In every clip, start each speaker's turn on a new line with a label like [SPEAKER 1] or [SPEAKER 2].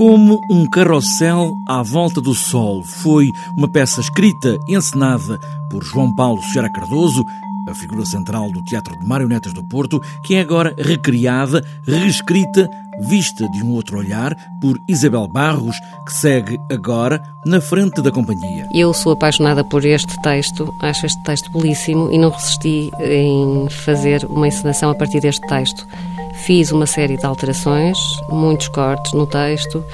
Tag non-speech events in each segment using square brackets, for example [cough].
[SPEAKER 1] Como um carrossel à volta do sol foi uma peça escrita e encenada por João Paulo Sierra Cardoso, a figura central do Teatro de Marionetas do Porto, que é agora recriada, reescrita, vista de um outro olhar por Isabel Barros, que segue agora na frente da companhia.
[SPEAKER 2] Eu sou apaixonada por este texto, acho este texto belíssimo e não resisti em fazer uma encenação a partir deste texto. Fiz uma série de alterações, muitos cortes no texto.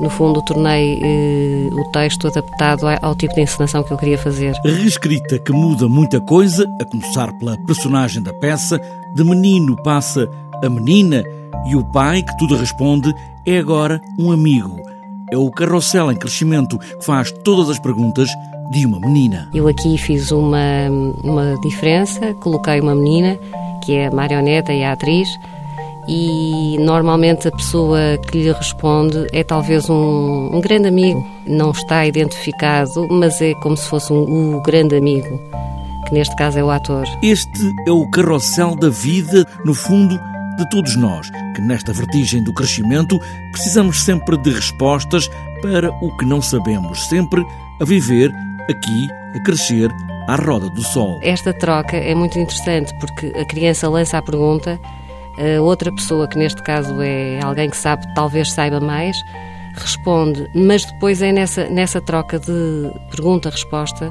[SPEAKER 2] No fundo, tornei eh, o texto adaptado ao tipo de encenação que eu queria fazer.
[SPEAKER 1] Reescrita que muda muita coisa, a começar pela personagem da peça, de menino passa a menina e o pai, que tudo responde, é agora um amigo. É o carrossel em crescimento que faz todas as perguntas de uma menina.
[SPEAKER 2] Eu aqui fiz uma, uma diferença, coloquei uma menina, que é a marioneta e a atriz, e normalmente a pessoa que lhe responde é talvez um, um grande amigo. Não está identificado, mas é como se fosse um, o grande amigo, que neste caso é o ator.
[SPEAKER 1] Este é o carrossel da vida, no fundo, de todos nós, que nesta vertigem do crescimento precisamos sempre de respostas para o que não sabemos, sempre a viver aqui, a crescer à roda do sol.
[SPEAKER 2] Esta troca é muito interessante porque a criança lança a pergunta outra pessoa, que neste caso é alguém que sabe, talvez saiba mais, responde, mas depois é nessa, nessa troca de pergunta-resposta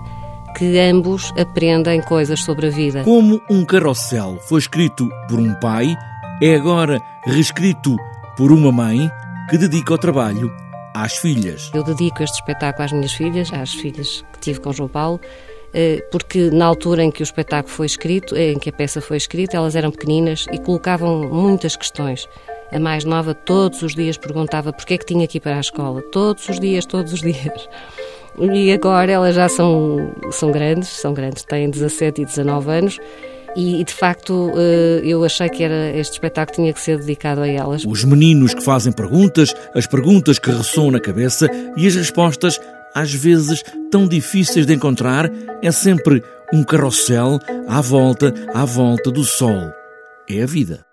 [SPEAKER 2] que ambos aprendem coisas sobre a vida.
[SPEAKER 1] Como um carrossel foi escrito por um pai, é agora reescrito por uma mãe que dedica o trabalho às filhas.
[SPEAKER 2] Eu dedico este espetáculo às minhas filhas, às filhas que tive com João Paulo, porque na altura em que o espetáculo foi escrito, eh, em que a peça foi escrita, elas eram pequeninas e colocavam muitas questões. A mais nova todos os dias perguntava porquê é que tinha que ir para a escola. Todos os dias, todos os dias. [laughs] E agora elas já são, são grandes, são grandes, têm 17 e 19 anos e, de facto eh, eu achei que era, este espetáculo tinha que ser dedicado a elas.
[SPEAKER 1] Os meninos que fazem perguntas, as perguntas que ressoam na cabeça e as respostas às vezes tão difíceis de encontrar, é sempre um carrossel à volta, à volta do sol. É a vida.